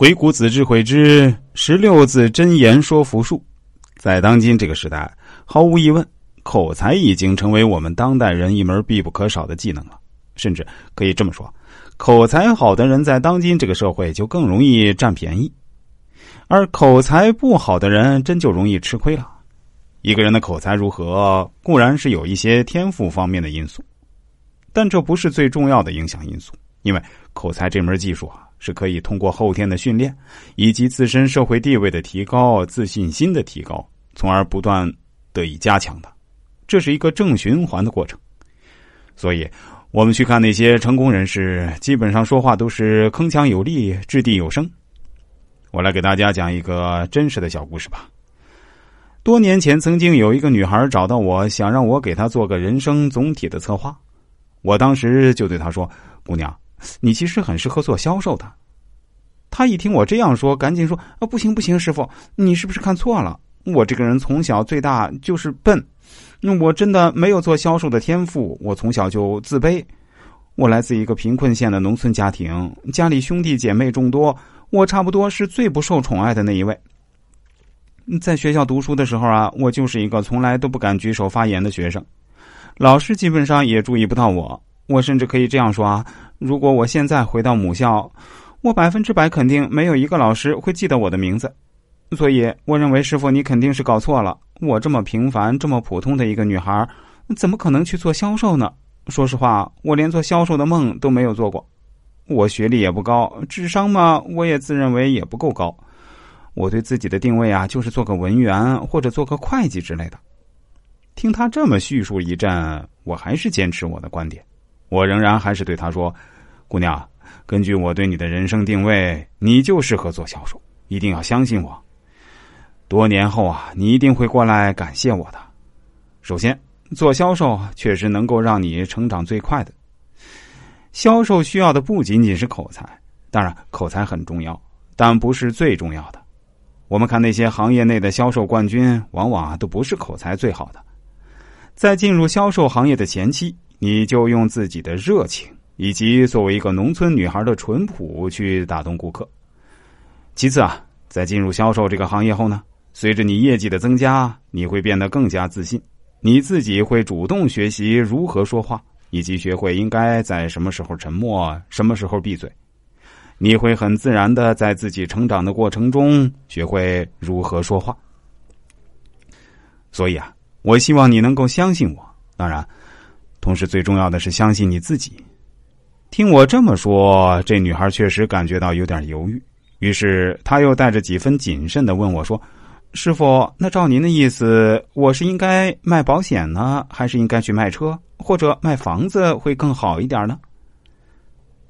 鬼谷子智慧之十六字真言说服术，在当今这个时代，毫无疑问，口才已经成为我们当代人一门必不可少的技能了。甚至可以这么说，口才好的人在当今这个社会就更容易占便宜，而口才不好的人真就容易吃亏了。一个人的口才如何，固然是有一些天赋方面的因素，但这不是最重要的影响因素，因为口才这门技术啊。是可以通过后天的训练，以及自身社会地位的提高、自信心的提高，从而不断得以加强的。这是一个正循环的过程。所以，我们去看那些成功人士，基本上说话都是铿锵有力、掷地有声。我来给大家讲一个真实的小故事吧。多年前，曾经有一个女孩找到我，想让我给她做个人生总体的策划。我当时就对她说：“姑娘。”你其实很适合做销售的。他一听我这样说，赶紧说：“啊，不行不行，师傅，你是不是看错了？我这个人从小最大就是笨，那我真的没有做销售的天赋。我从小就自卑，我来自一个贫困县的农村家庭，家里兄弟姐妹众多，我差不多是最不受宠爱的那一位。在学校读书的时候啊，我就是一个从来都不敢举手发言的学生，老师基本上也注意不到我。我甚至可以这样说啊。”如果我现在回到母校，我百分之百肯定没有一个老师会记得我的名字，所以我认为师傅你肯定是搞错了。我这么平凡、这么普通的一个女孩，怎么可能去做销售呢？说实话，我连做销售的梦都没有做过。我学历也不高，智商嘛，我也自认为也不够高。我对自己的定位啊，就是做个文员或者做个会计之类的。听他这么叙述一阵，我还是坚持我的观点。我仍然还是对他说：“姑娘，根据我对你的人生定位，你就适合做销售，一定要相信我。多年后啊，你一定会过来感谢我的。首先，做销售确实能够让你成长最快的。销售需要的不仅仅是口才，当然口才很重要，但不是最重要的。我们看那些行业内的销售冠军，往往都不是口才最好的。在进入销售行业的前期。”你就用自己的热情，以及作为一个农村女孩的淳朴去打动顾客。其次啊，在进入销售这个行业后呢，随着你业绩的增加，你会变得更加自信。你自己会主动学习如何说话，以及学会应该在什么时候沉默，什么时候闭嘴。你会很自然的在自己成长的过程中学会如何说话。所以啊，我希望你能够相信我。当然。同时，最重要的是相信你自己。听我这么说，这女孩确实感觉到有点犹豫，于是她又带着几分谨慎的问我说：“师傅，那照您的意思，我是应该卖保险呢，还是应该去卖车或者卖房子会更好一点呢？”